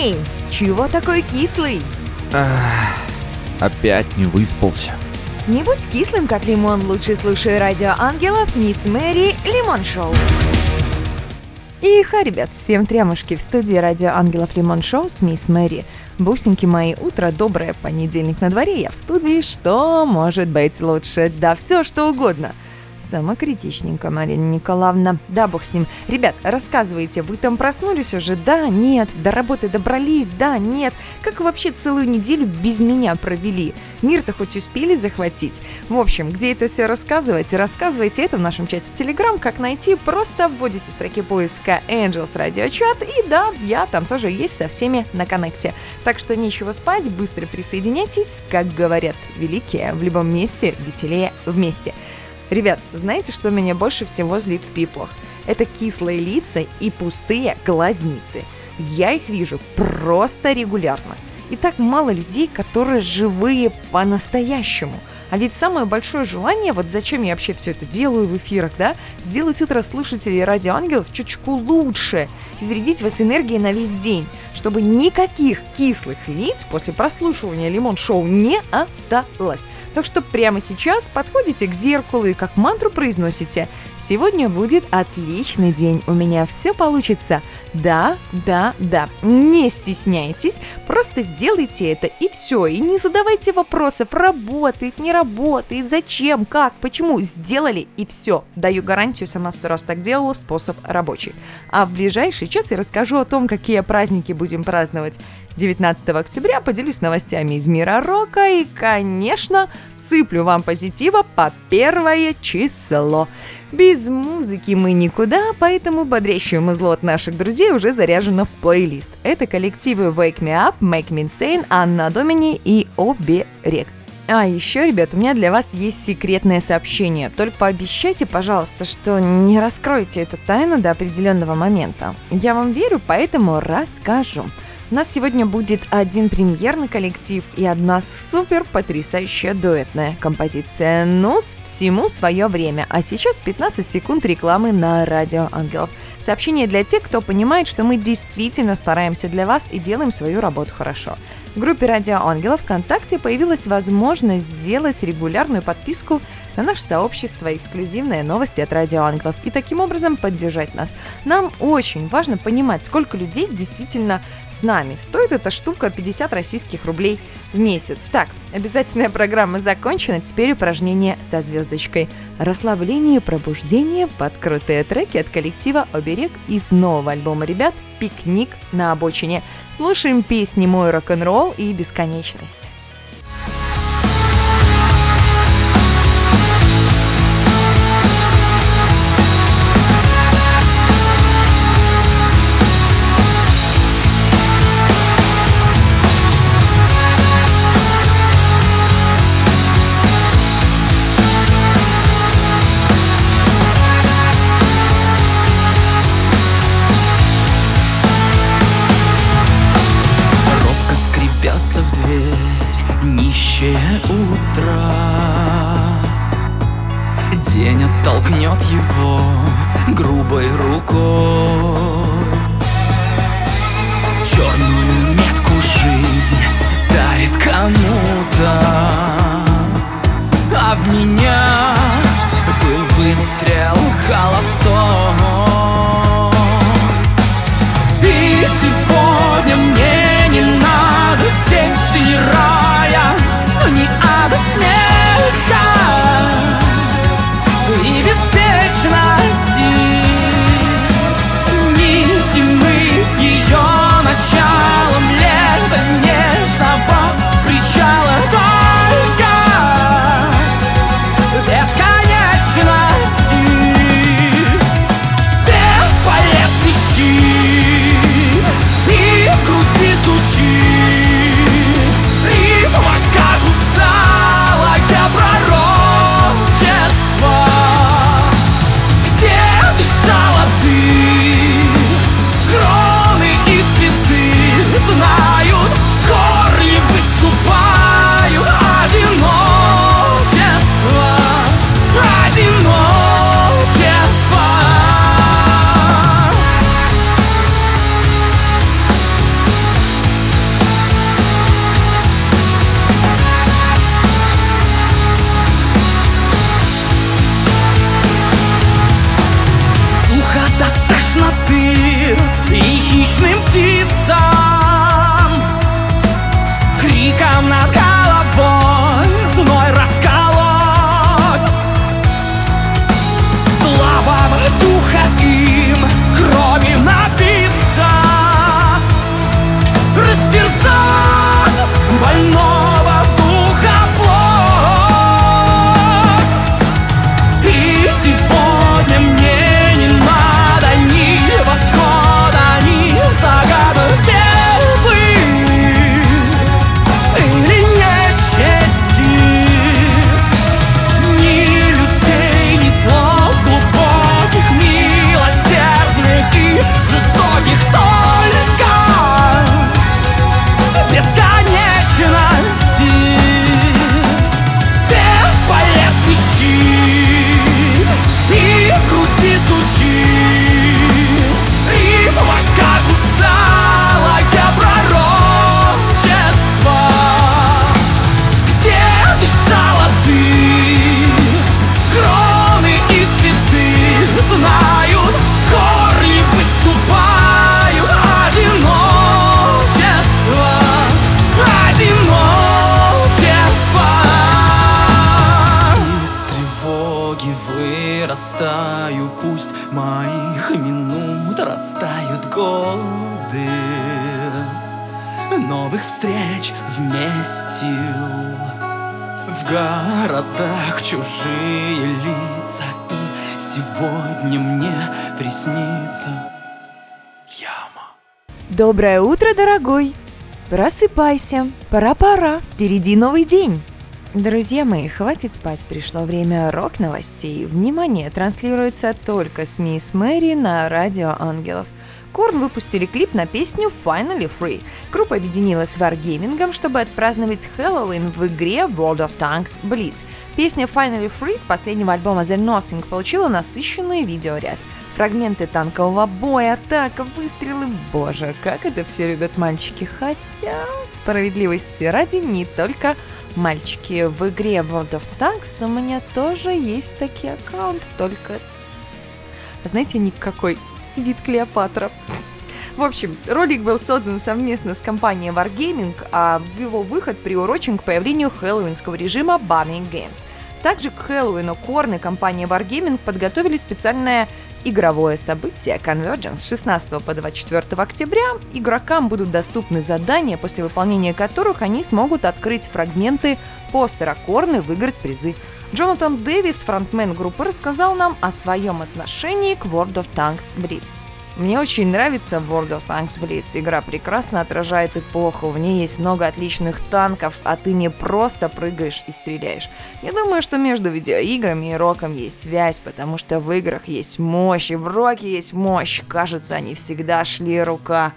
Эй, чего такой кислый? Ах, опять не выспался. Не будь кислым, как лимон, лучше слушай радио ангелов Мисс Мэри Лимон Шоу. И ха, ребят, всем трямушки в студии радио ангелов Лимон Шоу с Мисс Мэри. Бусинки мои, утро доброе, понедельник на дворе, я в студии, что может быть лучше? Да все, что угодно – Самокритичненько, Марина Николаевна. Да, бог с ним. Ребят, рассказывайте, вы там проснулись уже? Да, нет. До работы добрались? Да, нет. Как вообще целую неделю без меня провели? Мир-то хоть успели захватить? В общем, где это все рассказывать? Рассказывайте это в нашем чате в Телеграм. Как найти? Просто вводите строки поиска Angels Radio Chat. И да, я там тоже есть со всеми на коннекте. Так что нечего спать, быстро присоединяйтесь. Как говорят великие, в любом месте веселее вместе. Ребят, знаете, что меня больше всего злит в пиплах? Это кислые лица и пустые глазницы. Я их вижу просто регулярно. И так мало людей, которые живые по-настоящему. А ведь самое большое желание, вот зачем я вообще все это делаю в эфирах, да, сделать утро слушателей Радио Ангелов чуточку лучше, изрядить вас энергией на весь день, чтобы никаких кислых лиц после прослушивания Лимон Шоу не осталось. Так что прямо сейчас подходите к зеркалу и как мантру произносите «Сегодня будет отличный день, у меня все получится». Да, да, да, не стесняйтесь, просто сделайте это и все. И не задавайте вопросов, работает, не работает, зачем, как, почему. Сделали и все. Даю гарантию, сама сто раз так делала, способ рабочий. А в ближайший час я расскажу о том, какие праздники будем праздновать 19 октября поделюсь новостями из мира рока и, конечно, сыплю вам позитива по первое число. Без музыки мы никуда, поэтому бодрящую музло от наших друзей уже заряжено в плейлист. Это коллективы Wake Me Up, Make Me Insane, Анна Домини и Оберег. А еще, ребят, у меня для вас есть секретное сообщение. Только пообещайте, пожалуйста, что не раскроете эту тайну до определенного момента. Я вам верю, поэтому расскажу. У нас сегодня будет один премьерный коллектив и одна супер потрясающая дуэтная композиция. Ну, всему свое время. А сейчас 15 секунд рекламы на Радио Ангелов. Сообщение для тех, кто понимает, что мы действительно стараемся для вас и делаем свою работу хорошо. В группе Радио Ангелов ВКонтакте появилась возможность сделать регулярную подписку на наше сообщество эксклюзивные новости от Радио Ангелов и таким образом поддержать нас. Нам очень важно понимать, сколько людей действительно с нами. Стоит эта штука 50 российских рублей в месяц. Так, обязательная программа закончена, теперь упражнение со звездочкой. Расслабление пробуждение под крутые треки от коллектива «Оберег» из нового альбома ребят «Пикник на обочине». Слушаем песни «Мой рок-н-ролл» и «Бесконечность». Минут растают годы. Новых встреч вместе В городах чужие лица. И сегодня мне приснится яма. Доброе утро, дорогой! Просыпайся, пора-пора, впереди новый день. Друзья мои, хватит спать, пришло время рок-новостей. Внимание, транслируется только с Мисс Мэри на Радио Ангелов. Корн выпустили клип на песню Finally Free. Группа объединилась с Wargaming, чтобы отпраздновать Хэллоуин в игре World of Tanks Blitz. Песня Finally Free с последнего альбома The Nothing получила насыщенный видеоряд. Фрагменты танкового боя, атака, выстрелы. Боже, как это все любят мальчики. Хотя, справедливости ради, не только мальчики. В игре World of Tanks у меня тоже есть такие аккаунт, только тс. знаете, никакой свит Клеопатра. В общем, ролик был создан совместно с компанией Wargaming, а его выход приурочен к появлению хэллоуинского режима Burning Games. Также к Хэллоуину Корн и компания Wargaming подготовили специальное игровое событие Convergence с 16 по 24 октября. Игрокам будут доступны задания, после выполнения которых они смогут открыть фрагменты постера Корн и выиграть призы. Джонатан Дэвис, фронтмен группы, рассказал нам о своем отношении к World of Tanks Blitz. Мне очень нравится World of Tanks Blitz. Игра прекрасно отражает эпоху. В ней есть много отличных танков, а ты не просто прыгаешь и стреляешь. Я думаю, что между видеоиграми и роком есть связь, потому что в играх есть мощь, и в роке есть мощь. Кажется, они всегда шли рука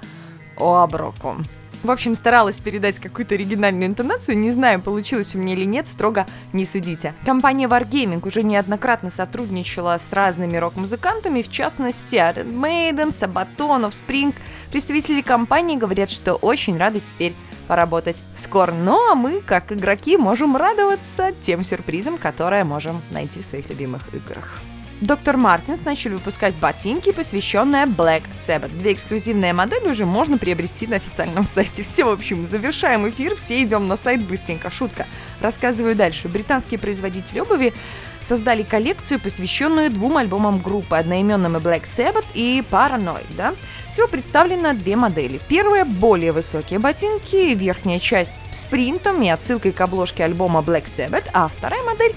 об руку. В общем, старалась передать какую-то оригинальную интонацию, не знаю, получилось у меня или нет, строго не судите. Компания Wargaming уже неоднократно сотрудничала с разными рок-музыкантами, в частности, Iron Maiden, Sabaton, Offspring. Представители компании говорят, что очень рады теперь поработать с Korn. Ну а мы, как игроки, можем радоваться тем сюрпризам, которые можем найти в своих любимых играх. Доктор Мартинс начали выпускать ботинки, посвященные Black Sabbath. Две эксклюзивные модели уже можно приобрести на официальном сайте. Все, в общем, завершаем эфир, все идем на сайт быстренько. Шутка. Рассказываю дальше. Британские производители обуви создали коллекцию, посвященную двум альбомам группы, одноименным и Black Sabbath и Paranoid. Да? Всего представлено две модели. Первая – более высокие ботинки, верхняя часть с принтом и отсылкой к обложке альбома Black Sabbath, а вторая модель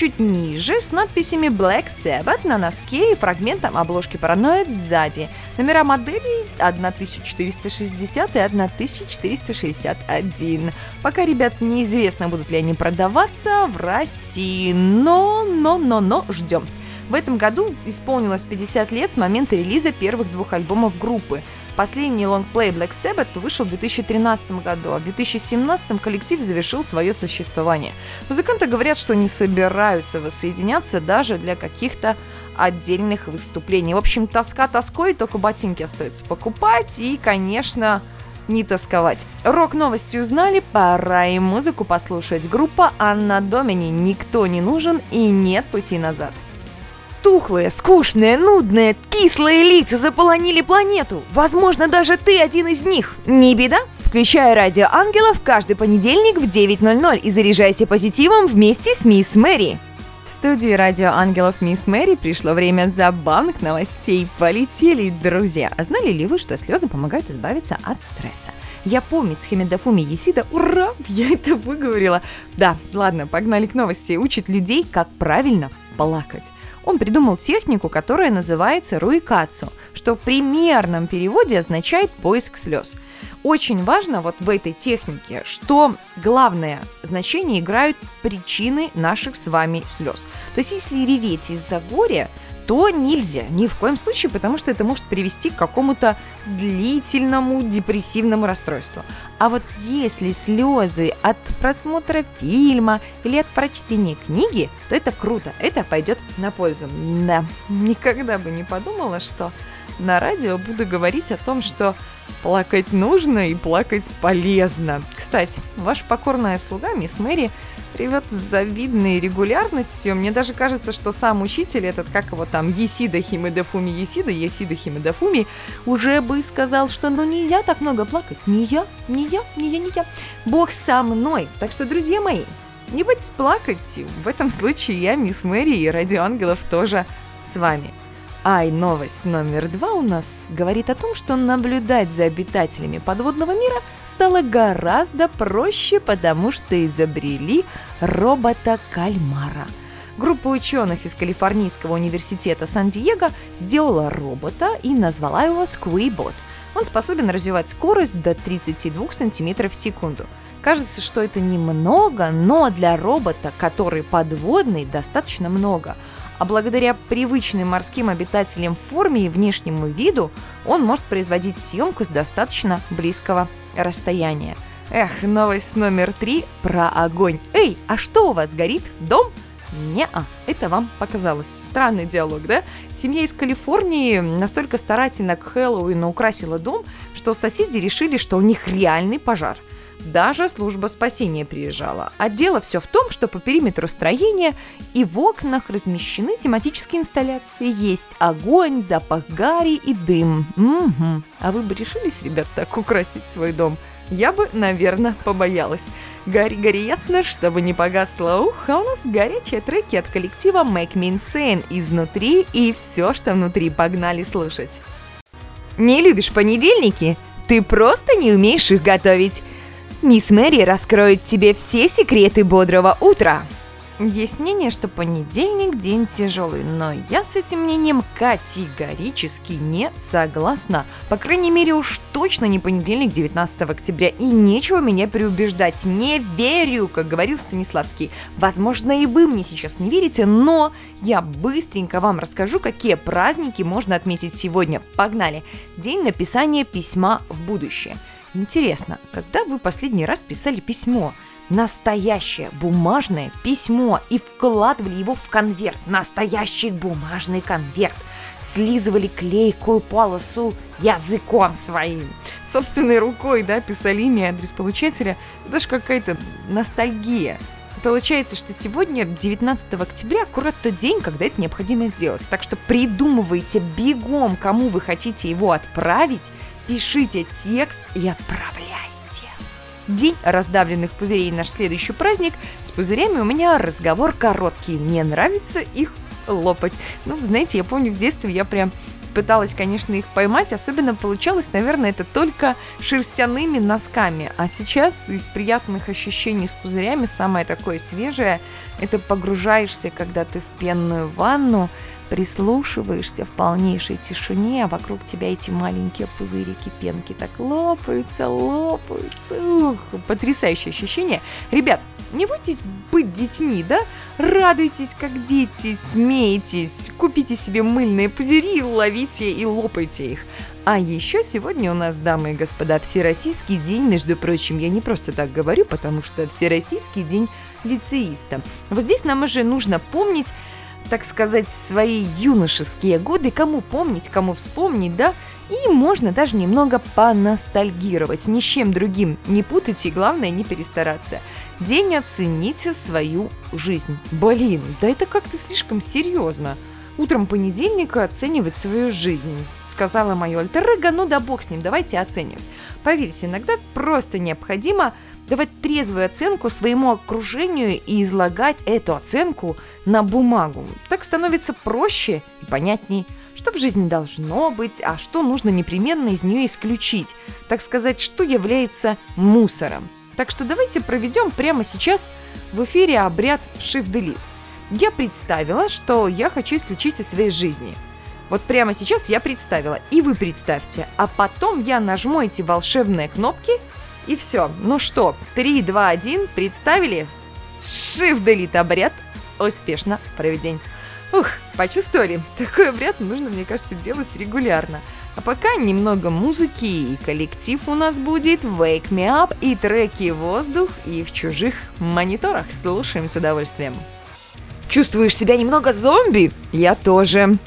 чуть ниже с надписями Black Sabbath на носке и фрагментом обложки Paranoid сзади. Номера моделей 1460 и 1461. Пока, ребят, неизвестно, будут ли они продаваться в России, но, но, но, но, ждем. В этом году исполнилось 50 лет с момента релиза первых двух альбомов группы. Последний лонгплей Black Sabbath вышел в 2013 году, а в 2017 коллектив завершил свое существование. Музыканты говорят, что не собираются воссоединяться даже для каких-то отдельных выступлений. В общем, тоска тоской, только ботинки остается покупать и, конечно, не тосковать. Рок-новости узнали, пора и музыку послушать. Группа Анна Домини «Никто не нужен и нет пути назад». Тухлые, скучные, нудные, кислые лица заполонили планету. Возможно, даже ты один из них. Не беда? Включай радио ангелов каждый понедельник в 9.00 и заряжайся позитивом вместе с мисс Мэри. В студии радио ангелов мисс Мэри пришло время забавных новостей. Полетели, друзья. А знали ли вы, что слезы помогают избавиться от стресса? Я помню Химедафуми Есида. Ура! Я это выговорила. Да, ладно, погнали к новости. Учит людей, как правильно плакать. Он придумал технику, которая называется руикацу, что в примерном переводе означает поиск слез. Очень важно вот в этой технике, что главное значение играют причины наших с вами слез. То есть если реветь из-за горя, то нельзя ни в коем случае, потому что это может привести к какому-то длительному депрессивному расстройству. А вот если слезы от просмотра фильма или от прочтения книги, то это круто, это пойдет на пользу. Да, никогда бы не подумала, что на радио буду говорить о том, что плакать нужно и плакать полезно. Кстати, ваша покорная слуга, мисс Мэри, ревет с завидной регулярностью. Мне даже кажется, что сам учитель этот, как его там, Есида Химедафуми Есида, Есида Химедафуми, уже бы сказал, что ну нельзя так много плакать. Не я, не я, не я, не я. Бог со мной. Так что, друзья мои, не бойтесь плакать. В этом случае я, мисс Мэри и Радио Ангелов тоже с вами. Ай, новость номер два у нас говорит о том, что наблюдать за обитателями подводного мира стало гораздо проще, потому что изобрели робота-кальмара. Группа ученых из Калифорнийского университета Сан-Диего сделала робота и назвала его Squeebot. Он способен развивать скорость до 32 см в секунду. Кажется, что это немного, но для робота, который подводный, достаточно много – а благодаря привычным морским обитателям форме и внешнему виду он может производить съемку с достаточно близкого расстояния. Эх, новость номер три про огонь. Эй, а что у вас горит? Дом? Не-а, это вам показалось. Странный диалог, да? Семья из Калифорнии настолько старательно к Хэллоуину украсила дом, что соседи решили, что у них реальный пожар – даже служба спасения приезжала. А дело все в том, что по периметру строения и в окнах размещены тематические инсталляции. Есть огонь, запах гари и дым. Угу. А вы бы решились, ребят, так украсить свой дом? Я бы, наверное, побоялась. Гори, гори ясно, чтобы не погасло ух, а у нас горячие треки от коллектива Make Me Insane изнутри и все, что внутри, погнали слушать. Не любишь понедельники? Ты просто не умеешь их готовить. Мисс Мэри раскроет тебе все секреты бодрого утра. Есть мнение, что понедельник день тяжелый, но я с этим мнением категорически не согласна. По крайней мере, уж точно не понедельник 19 октября, и нечего меня переубеждать. Не верю, как говорил Станиславский. Возможно, и вы мне сейчас не верите, но я быстренько вам расскажу, какие праздники можно отметить сегодня. Погнали! День написания письма в будущее – Интересно, когда вы последний раз писали письмо? Настоящее бумажное письмо и вкладывали его в конверт. Настоящий бумажный конверт. Слизывали клейкую полосу языком своим. Собственной рукой, да, писали имя и адрес получателя. Даже какая-то ностальгия. Получается, что сегодня, 19 октября, аккурат тот день, когда это необходимо сделать. Так что придумывайте бегом, кому вы хотите его отправить, пишите текст и отправляйте. День раздавленных пузырей наш следующий праздник. С пузырями у меня разговор короткий. Мне нравится их лопать. Ну, знаете, я помню в детстве я прям пыталась, конечно, их поймать. Особенно получалось, наверное, это только шерстяными носками. А сейчас из приятных ощущений с пузырями самое такое свежее – это погружаешься, когда ты в пенную ванну, прислушиваешься в полнейшей тишине, а вокруг тебя эти маленькие пузырики пенки так лопаются, лопаются. Ух, потрясающее ощущение. Ребят, не бойтесь быть детьми, да? Радуйтесь, как дети, смейтесь, купите себе мыльные пузыри, ловите и лопайте их. А еще сегодня у нас, дамы и господа, Всероссийский день, между прочим, я не просто так говорю, потому что Всероссийский день лицеиста. Вот здесь нам уже нужно помнить, так сказать, свои юношеские годы, кому помнить, кому вспомнить, да, и можно даже немного поностальгировать, ни с чем другим не путайте, и главное не перестараться. День оцените свою жизнь. Блин, да это как-то слишком серьезно. утром понедельника оценивать свою жизнь. Сказала мое альтер ну да бог с ним, давайте оценивать. Поверьте, иногда просто необходимо давать трезвую оценку своему окружению и излагать эту оценку на бумагу. Так становится проще и понятней, что в жизни должно быть, а что нужно непременно из нее исключить. Так сказать, что является мусором. Так что давайте проведем прямо сейчас в эфире обряд Shift Delete. Я представила, что я хочу исключить из своей жизни. Вот прямо сейчас я представила, и вы представьте. А потом я нажму эти волшебные кнопки – и все. Ну что, 3, 2, 1, представили? Shift обряд успешно проведен. Ух, почувствовали? Такой обряд нужно, мне кажется, делать регулярно. А пока немного музыки и коллектив у нас будет Wake Me Up и треки «Воздух» и «В чужих мониторах». Слушаем с удовольствием. Чувствуешь себя немного зомби? Я тоже.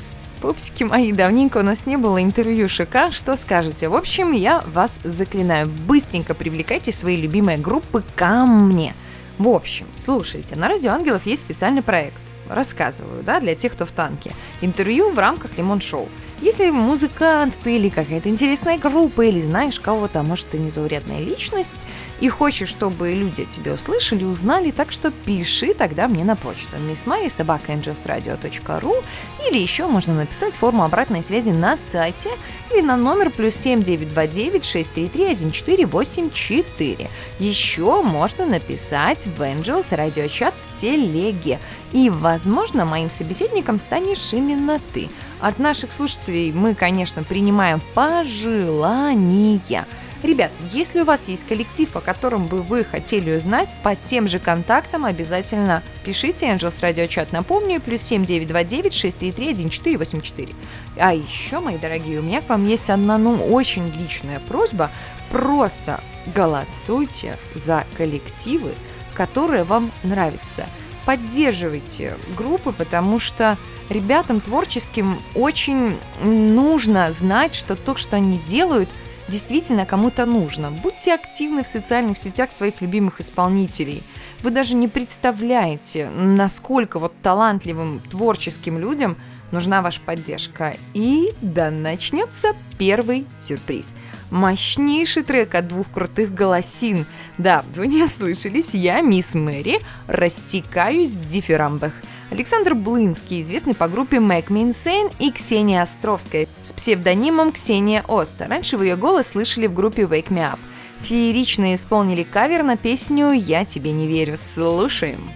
Пупсики мои, давненько у нас не было интервью ШК, что скажете? В общем, я вас заклинаю, быстренько привлекайте свои любимые группы ко мне. В общем, слушайте, на Радио Ангелов есть специальный проект. Рассказываю, да, для тех, кто в танке. Интервью в рамках Лимон Шоу. Если музыкант ты или какая-то интересная группа, или знаешь кого-то, может, ты незаурядная личность, и хочешь, чтобы люди тебя услышали, узнали, так что пиши тогда мне на почту missmary.sobakaangelsradio.ru или еще можно написать форму обратной связи на сайте или на номер плюс 7929 633 1484. Еще можно написать в Angels радиочат в телеге. И, возможно, моим собеседником станешь именно ты. От наших слушателей мы, конечно, принимаем пожелания. Ребят, если у вас есть коллектив, о котором бы вы хотели узнать, по тем же контактам обязательно пишите Angels Radio Chat. Напомню, плюс 7929 633 1484. А еще, мои дорогие, у меня к вам есть одна, ну, очень личная просьба. Просто голосуйте за коллективы, которые вам нравятся – поддерживайте группы, потому что ребятам творческим очень нужно знать, что то, что они делают, действительно кому-то нужно. Будьте активны в социальных сетях своих любимых исполнителей. Вы даже не представляете, насколько вот талантливым творческим людям нужна ваша поддержка. И да начнется первый сюрприз – мощнейший трек от двух крутых голосин. Да, вы не слышались, я, мисс Мэри, растекаюсь в дифирамбах. Александр Блынский, известный по группе Make Me Insane, и Ксения Островская с псевдонимом Ксения Оста. Раньше вы ее голос слышали в группе Wake Me Up. Феерично исполнили кавер на песню «Я тебе не верю». Слушаем.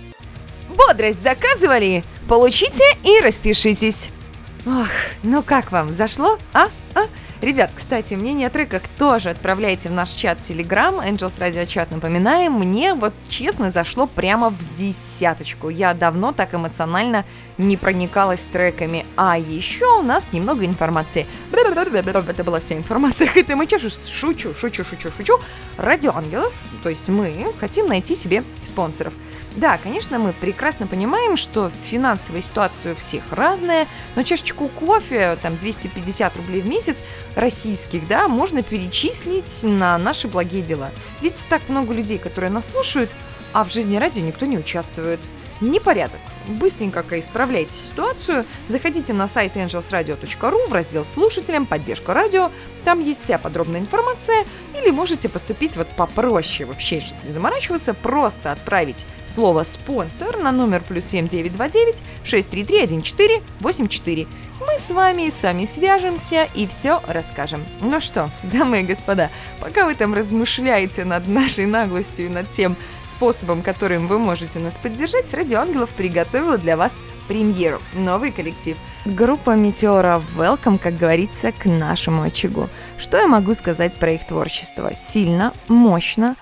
Бодрость заказывали? Получите и распишитесь. Ох, ну как вам, зашло? А? А? Ребят, кстати, мнение о треках тоже отправляйте в наш чат Telegram, Angels Radio Chat, напоминаем. Мне вот честно зашло прямо в десяточку. Я давно так эмоционально не проникалась треками. А еще у нас немного информации. Это была вся информация. Это мы что, шучу, шучу, шучу, шучу. Радио Ангелов, то есть мы хотим найти себе спонсоров. Да, конечно, мы прекрасно понимаем, что финансовая ситуация у всех разная, но чашечку кофе, там 250 рублей в месяц, российских, да, можно перечислить на наши благие дела. Ведь так много людей, которые нас слушают, а в жизни радио никто не участвует. Непорядок. Быстренько исправляйте ситуацию, заходите на сайт angelsradio.ru в раздел «Слушателям. Поддержка радио». Там есть вся подробная информация. Или можете поступить вот попроще вообще, чтобы не заморачиваться, просто отправить слово «спонсор» на номер плюс 7929 633 1484. Мы с вами сами свяжемся и все расскажем. Ну что, дамы и господа, пока вы там размышляете над нашей наглостью и над тем способом, которым вы можете нас поддержать, Радио Ангелов приготовила для вас премьеру, новый коллектив. Группа Метеора Welcome, как говорится, к нашему очагу. Что я могу сказать про их творчество? Сильно, мощно,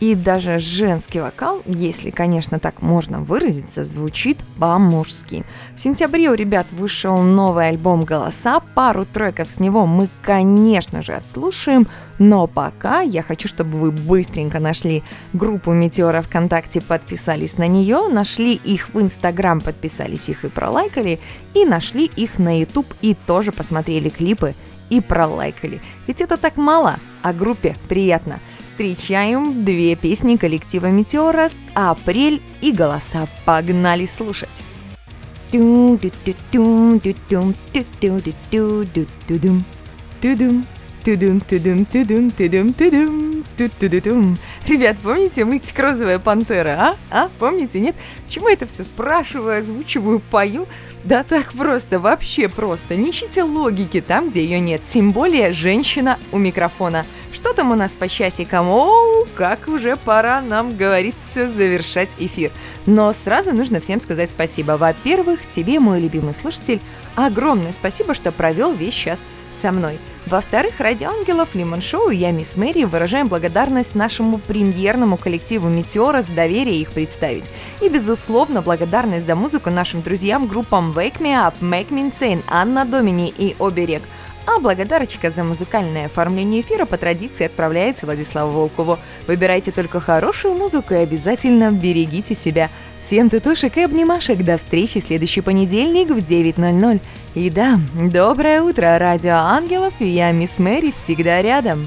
и даже женский вокал, если, конечно, так можно выразиться, звучит по-мужски. В сентябре у ребят вышел новый альбом «Голоса». Пару треков с него мы, конечно же, отслушаем. Но пока я хочу, чтобы вы быстренько нашли группу Метеора ВКонтакте, подписались на нее, нашли их в Инстаграм, подписались их и пролайкали, и нашли их на Ютуб и тоже посмотрели клипы и пролайкали. Ведь это так мало, а группе приятно – встречаем две песни коллектива «Метеора» «Апрель» и «Голоса». Погнали слушать! Ребят, помните мультик «Розовая пантера», а? А, помните, нет? Почему это все спрашиваю, озвучиваю, пою? Да так просто, вообще просто. Не ищите логики там, где ее нет. Тем более женщина у микрофона. Что там у нас по часикам? О, как уже пора нам, говорится, завершать эфир. Но сразу нужно всем сказать спасибо. Во-первых, тебе, мой любимый слушатель, огромное спасибо, что провел весь час со мной. Во-вторых, ради ангелов Лимон Шоу я, мисс Мэри, выражаем благодарность нашему премьерному коллективу Метеора за доверие их представить. И, безусловно, благодарность за музыку нашим друзьям группам Wake Me Up, Make Me Insane, Анна Домини и Оберег. А благодарочка за музыкальное оформление эфира по традиции отправляется Владиславу Волкову. Выбирайте только хорошую музыку и обязательно берегите себя. Всем тутушек и обнимашек. До встречи в следующий понедельник в 9.00. И да, доброе утро, Радио Ангелов, и я, мисс Мэри, всегда рядом.